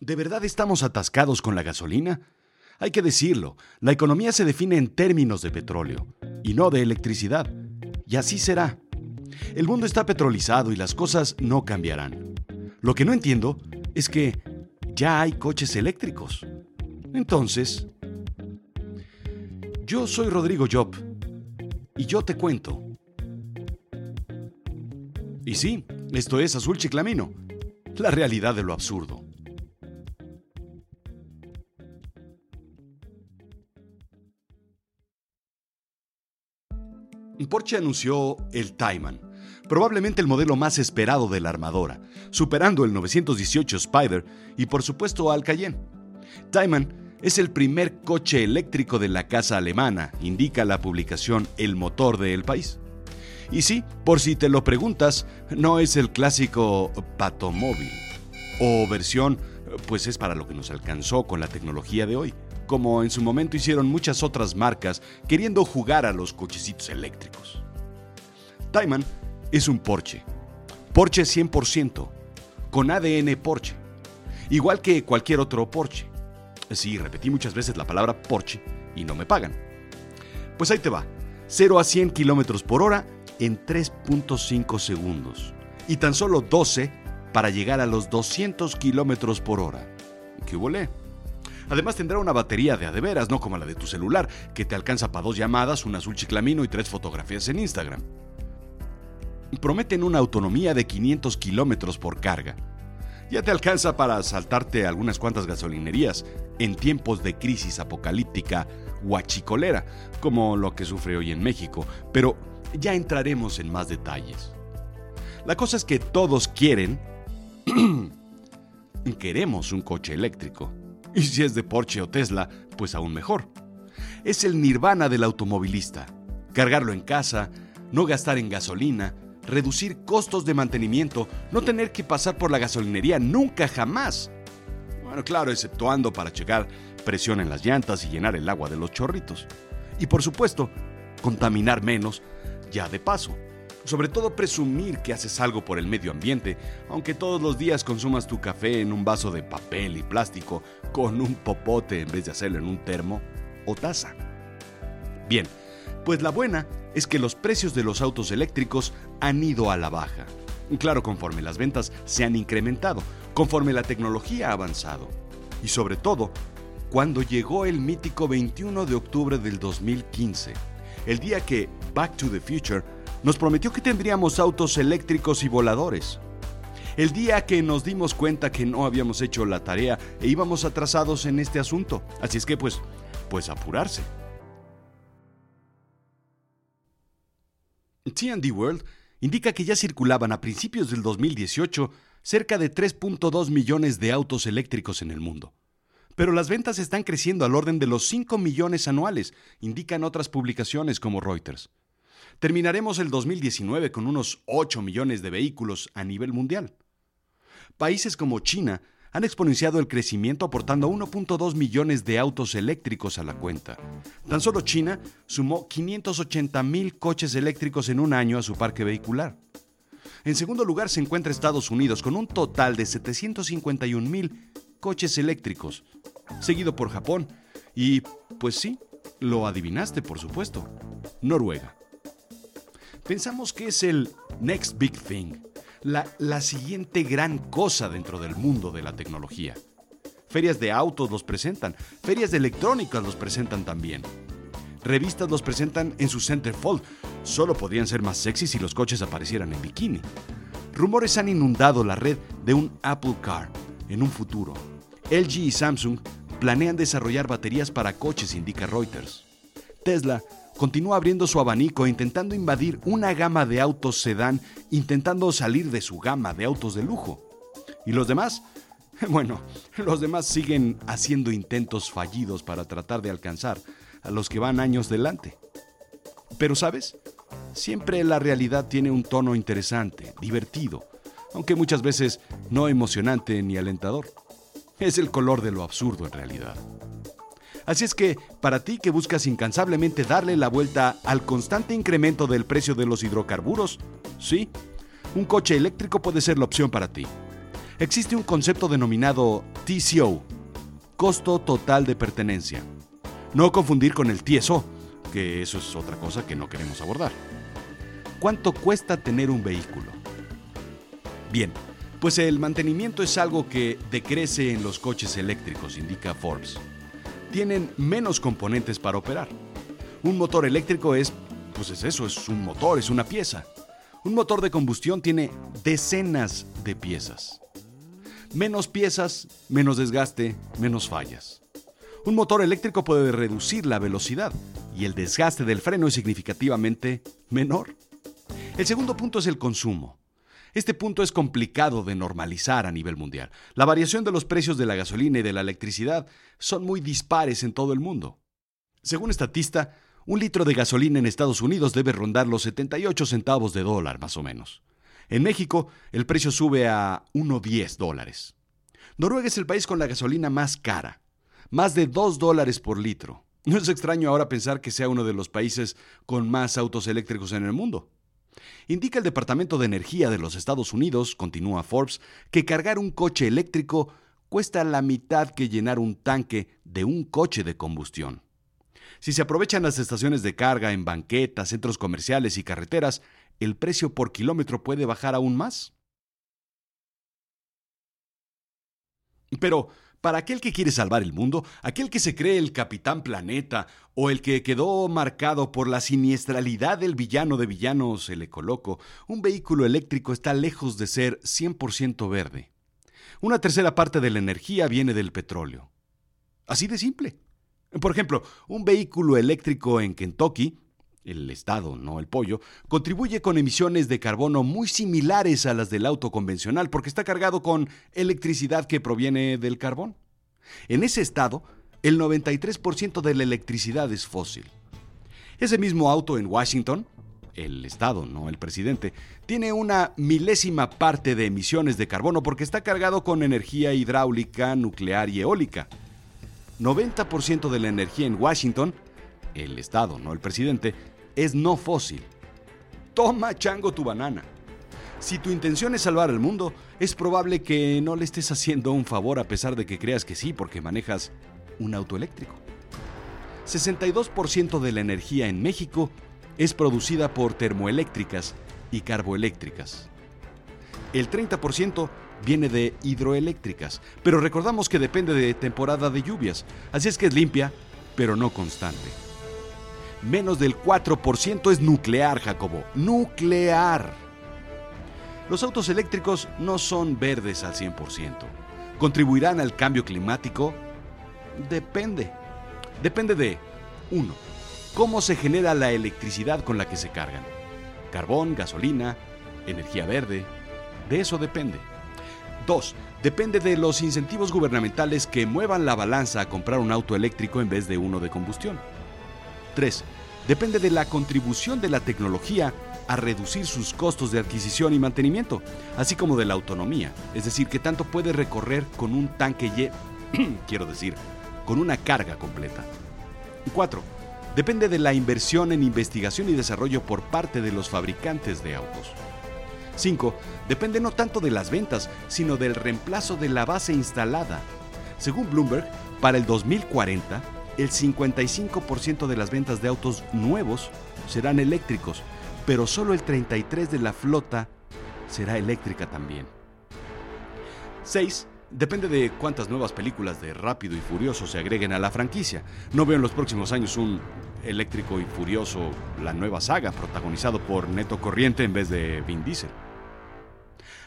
¿De verdad estamos atascados con la gasolina? Hay que decirlo, la economía se define en términos de petróleo y no de electricidad. Y así será. El mundo está petrolizado y las cosas no cambiarán. Lo que no entiendo es que ya hay coches eléctricos. Entonces, yo soy Rodrigo Job y yo te cuento. Y sí, esto es Azul Chiclamino, la realidad de lo absurdo. Porsche anunció el Tayman, probablemente el modelo más esperado de la armadora, superando el 918 Spider y por supuesto al Cayenne. Tayman es el primer coche eléctrico de la casa alemana, indica la publicación El Motor del País. Y sí, por si te lo preguntas, no es el clásico patomóvil o versión, pues es para lo que nos alcanzó con la tecnología de hoy, como en su momento hicieron muchas otras marcas queriendo jugar a los cochecitos eléctricos. Tayman es un Porsche, Porsche 100%, con ADN Porsche, igual que cualquier otro Porsche. Sí, repetí muchas veces la palabra Porsche y no me pagan. Pues ahí te va, 0 a 100 kilómetros por hora en 3.5 segundos y tan solo 12 para llegar a los 200 kilómetros por hora. ¿Qué volé? Además tendrá una batería de adeveras, no como la de tu celular, que te alcanza para dos llamadas, un azul chiclamino y tres fotografías en Instagram. Prometen una autonomía de 500 kilómetros por carga. Ya te alcanza para saltarte algunas cuantas gasolinerías en tiempos de crisis apocalíptica huachicolera, como lo que sufre hoy en México, pero ya entraremos en más detalles. La cosa es que todos quieren... queremos un coche eléctrico. Y si es de Porsche o Tesla, pues aún mejor. Es el nirvana del automovilista. Cargarlo en casa, no gastar en gasolina, reducir costos de mantenimiento, no tener que pasar por la gasolinería nunca jamás. Bueno, claro, exceptuando para checar presión en las llantas y llenar el agua de los chorritos. Y por supuesto, contaminar menos ya de paso. Sobre todo presumir que haces algo por el medio ambiente, aunque todos los días consumas tu café en un vaso de papel y plástico con un popote en vez de hacerlo en un termo o taza. Bien, pues la buena es que los precios de los autos eléctricos han ido a la baja. Claro, conforme las ventas se han incrementado, conforme la tecnología ha avanzado. Y sobre todo, cuando llegó el mítico 21 de octubre del 2015, el día que Back to the Future nos prometió que tendríamos autos eléctricos y voladores. El día que nos dimos cuenta que no habíamos hecho la tarea e íbamos atrasados en este asunto. Así es que pues, pues apurarse. TND World indica que ya circulaban a principios del 2018 cerca de 3.2 millones de autos eléctricos en el mundo. Pero las ventas están creciendo al orden de los 5 millones anuales, indican otras publicaciones como Reuters. Terminaremos el 2019 con unos 8 millones de vehículos a nivel mundial. Países como China han exponenciado el crecimiento aportando 1.2 millones de autos eléctricos a la cuenta. Tan solo China sumó 580 mil coches eléctricos en un año a su parque vehicular. En segundo lugar se encuentra Estados Unidos con un total de 751 mil coches eléctricos, seguido por Japón y, pues sí, lo adivinaste por supuesto, Noruega. Pensamos que es el next big thing, la, la siguiente gran cosa dentro del mundo de la tecnología. Ferias de autos los presentan, ferias de electrónicas los presentan también. Revistas los presentan en su centerfold. Solo podrían ser más sexy si los coches aparecieran en bikini. Rumores han inundado la red de un Apple Car en un futuro. LG y Samsung planean desarrollar baterías para coches, indica Reuters. Tesla continúa abriendo su abanico intentando invadir una gama de autos sedán, intentando salir de su gama de autos de lujo. ¿Y los demás? Bueno, los demás siguen haciendo intentos fallidos para tratar de alcanzar a los que van años delante. Pero sabes, siempre la realidad tiene un tono interesante, divertido, aunque muchas veces no emocionante ni alentador. Es el color de lo absurdo en realidad. Así es que, para ti que buscas incansablemente darle la vuelta al constante incremento del precio de los hidrocarburos, sí, un coche eléctrico puede ser la opción para ti. Existe un concepto denominado TCO, costo total de pertenencia. No confundir con el TSO, que eso es otra cosa que no queremos abordar. ¿Cuánto cuesta tener un vehículo? Bien, pues el mantenimiento es algo que decrece en los coches eléctricos, indica Forbes. Tienen menos componentes para operar. Un motor eléctrico es, pues es eso, es un motor, es una pieza. Un motor de combustión tiene decenas de piezas. Menos piezas, menos desgaste, menos fallas. Un motor eléctrico puede reducir la velocidad y el desgaste del freno es significativamente menor. El segundo punto es el consumo. Este punto es complicado de normalizar a nivel mundial. La variación de los precios de la gasolina y de la electricidad son muy dispares en todo el mundo. Según Estatista, un litro de gasolina en Estados Unidos debe rondar los 78 centavos de dólar, más o menos. En México, el precio sube a 1,10 dólares. Noruega es el país con la gasolina más cara, más de 2 dólares por litro. No es extraño ahora pensar que sea uno de los países con más autos eléctricos en el mundo. Indica el Departamento de Energía de los Estados Unidos, continúa Forbes, que cargar un coche eléctrico cuesta la mitad que llenar un tanque de un coche de combustión. Si se aprovechan las estaciones de carga en banquetas, centros comerciales y carreteras, el precio por kilómetro puede bajar aún más. Pero, para aquel que quiere salvar el mundo, aquel que se cree el capitán planeta o el que quedó marcado por la siniestralidad del villano de villanos, el ecoloco, un vehículo eléctrico está lejos de ser 100% verde. Una tercera parte de la energía viene del petróleo. Así de simple. Por ejemplo, un vehículo eléctrico en Kentucky, el estado, no el pollo, contribuye con emisiones de carbono muy similares a las del auto convencional porque está cargado con electricidad que proviene del carbón. En ese estado, el 93% de la electricidad es fósil. Ese mismo auto en Washington, el Estado, no el presidente, tiene una milésima parte de emisiones de carbono porque está cargado con energía hidráulica, nuclear y eólica. 90% de la energía en Washington, el Estado, no el presidente, es no fósil. Toma chango tu banana. Si tu intención es salvar el mundo, es probable que no le estés haciendo un favor a pesar de que creas que sí porque manejas un auto eléctrico. 62% de la energía en México es producida por termoeléctricas y carboeléctricas. El 30% viene de hidroeléctricas, pero recordamos que depende de temporada de lluvias, así es que es limpia, pero no constante. Menos del 4% es nuclear, Jacobo. Nuclear. Los autos eléctricos no son verdes al 100%. ¿Contribuirán al cambio climático? Depende. Depende de 1. Cómo se genera la electricidad con la que se cargan. Carbón, gasolina, energía verde. De eso depende. 2. Depende de los incentivos gubernamentales que muevan la balanza a comprar un auto eléctrico en vez de uno de combustión. 3. Depende de la contribución de la tecnología a reducir sus costos de adquisición y mantenimiento, así como de la autonomía, es decir, que tanto puede recorrer con un tanque y quiero decir, con una carga completa. 4. Depende de la inversión en investigación y desarrollo por parte de los fabricantes de autos. 5. Depende no tanto de las ventas, sino del reemplazo de la base instalada. Según Bloomberg, para el 2040, el 55% de las ventas de autos nuevos serán eléctricos, pero solo el 33% de la flota será eléctrica también. 6. Depende de cuántas nuevas películas de Rápido y Furioso se agreguen a la franquicia. No veo en los próximos años un Eléctrico y Furioso, la nueva saga, protagonizado por Neto Corriente en vez de Vin Diesel.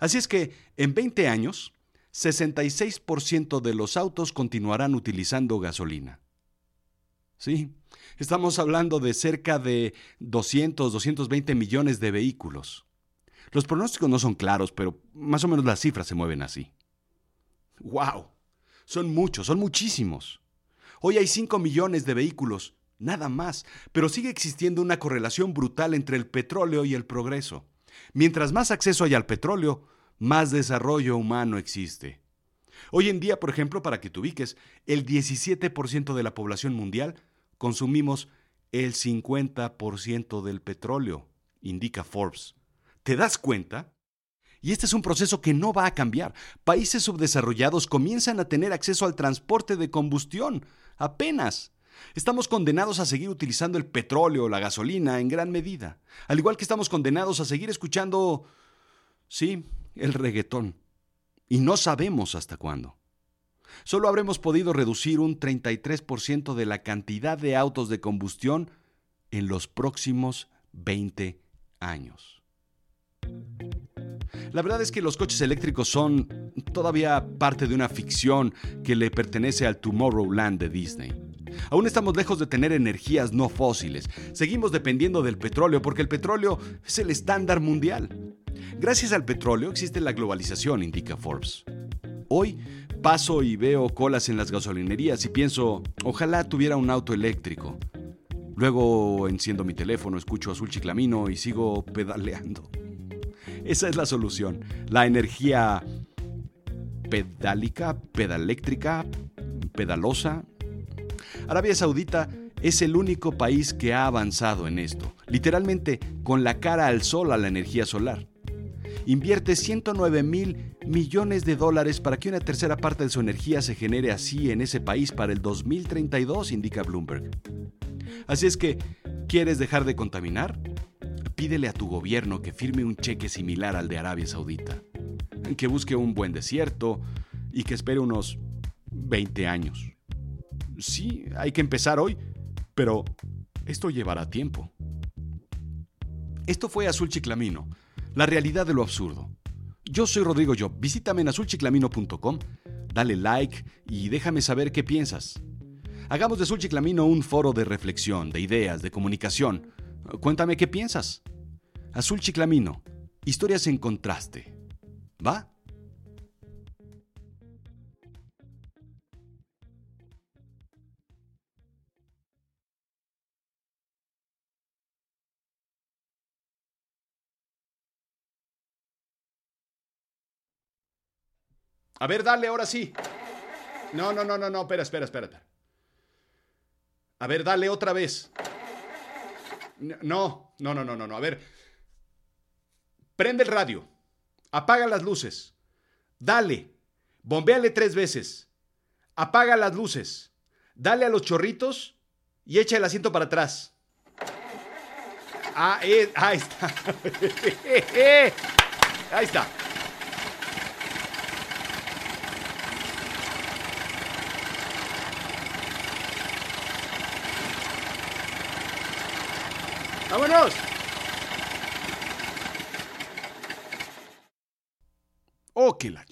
Así es que, en 20 años, 66% de los autos continuarán utilizando gasolina. Sí, estamos hablando de cerca de 200, 220 millones de vehículos. Los pronósticos no son claros, pero más o menos las cifras se mueven así. ¡Wow! Son muchos, son muchísimos. Hoy hay 5 millones de vehículos, nada más, pero sigue existiendo una correlación brutal entre el petróleo y el progreso. Mientras más acceso hay al petróleo, más desarrollo humano existe. Hoy en día, por ejemplo, para que te ubiques, el 17% de la población mundial consumimos el 50% del petróleo, indica Forbes. ¿Te das cuenta? Y este es un proceso que no va a cambiar. Países subdesarrollados comienzan a tener acceso al transporte de combustión. Apenas. Estamos condenados a seguir utilizando el petróleo o la gasolina en gran medida. Al igual que estamos condenados a seguir escuchando... Sí, el reggaetón. Y no sabemos hasta cuándo. Solo habremos podido reducir un 33% de la cantidad de autos de combustión en los próximos 20 años. La verdad es que los coches eléctricos son todavía parte de una ficción que le pertenece al Tomorrowland de Disney. Aún estamos lejos de tener energías no fósiles. Seguimos dependiendo del petróleo porque el petróleo es el estándar mundial. Gracias al petróleo existe la globalización, indica Forbes. Hoy paso y veo colas en las gasolinerías y pienso, ojalá tuviera un auto eléctrico. Luego enciendo mi teléfono, escucho Azul Chiclamino y sigo pedaleando. Esa es la solución. La energía pedálica, pedaléctrica, pedalosa. Arabia Saudita es el único país que ha avanzado en esto, literalmente con la cara al sol a la energía solar. Invierte 109 mil millones de dólares para que una tercera parte de su energía se genere así en ese país para el 2032, indica Bloomberg. Así es que, ¿quieres dejar de contaminar? Pídele a tu gobierno que firme un cheque similar al de Arabia Saudita, que busque un buen desierto y que espere unos 20 años. Sí, hay que empezar hoy, pero esto llevará tiempo. Esto fue Azul Chiclamino, la realidad de lo absurdo. Yo soy Rodrigo Job. Visítame en azulchiclamino.com, dale like y déjame saber qué piensas. Hagamos de Azul Chiclamino un foro de reflexión, de ideas, de comunicación. Cuéntame qué piensas. Azul Chiclamino, historias en contraste. ¿Va? A ver, dale, ahora sí. No, no, no, no, no, espera, espera, espera. A ver, dale otra vez. No, no, no, no, no, no. A ver. Prende el radio. Apaga las luces. Dale. Bombéale tres veces. Apaga las luces. Dale a los chorritos y echa el asiento para atrás. Ah, eh, ahí está. ahí está. ¡Vámonos! ¡Oh, qué la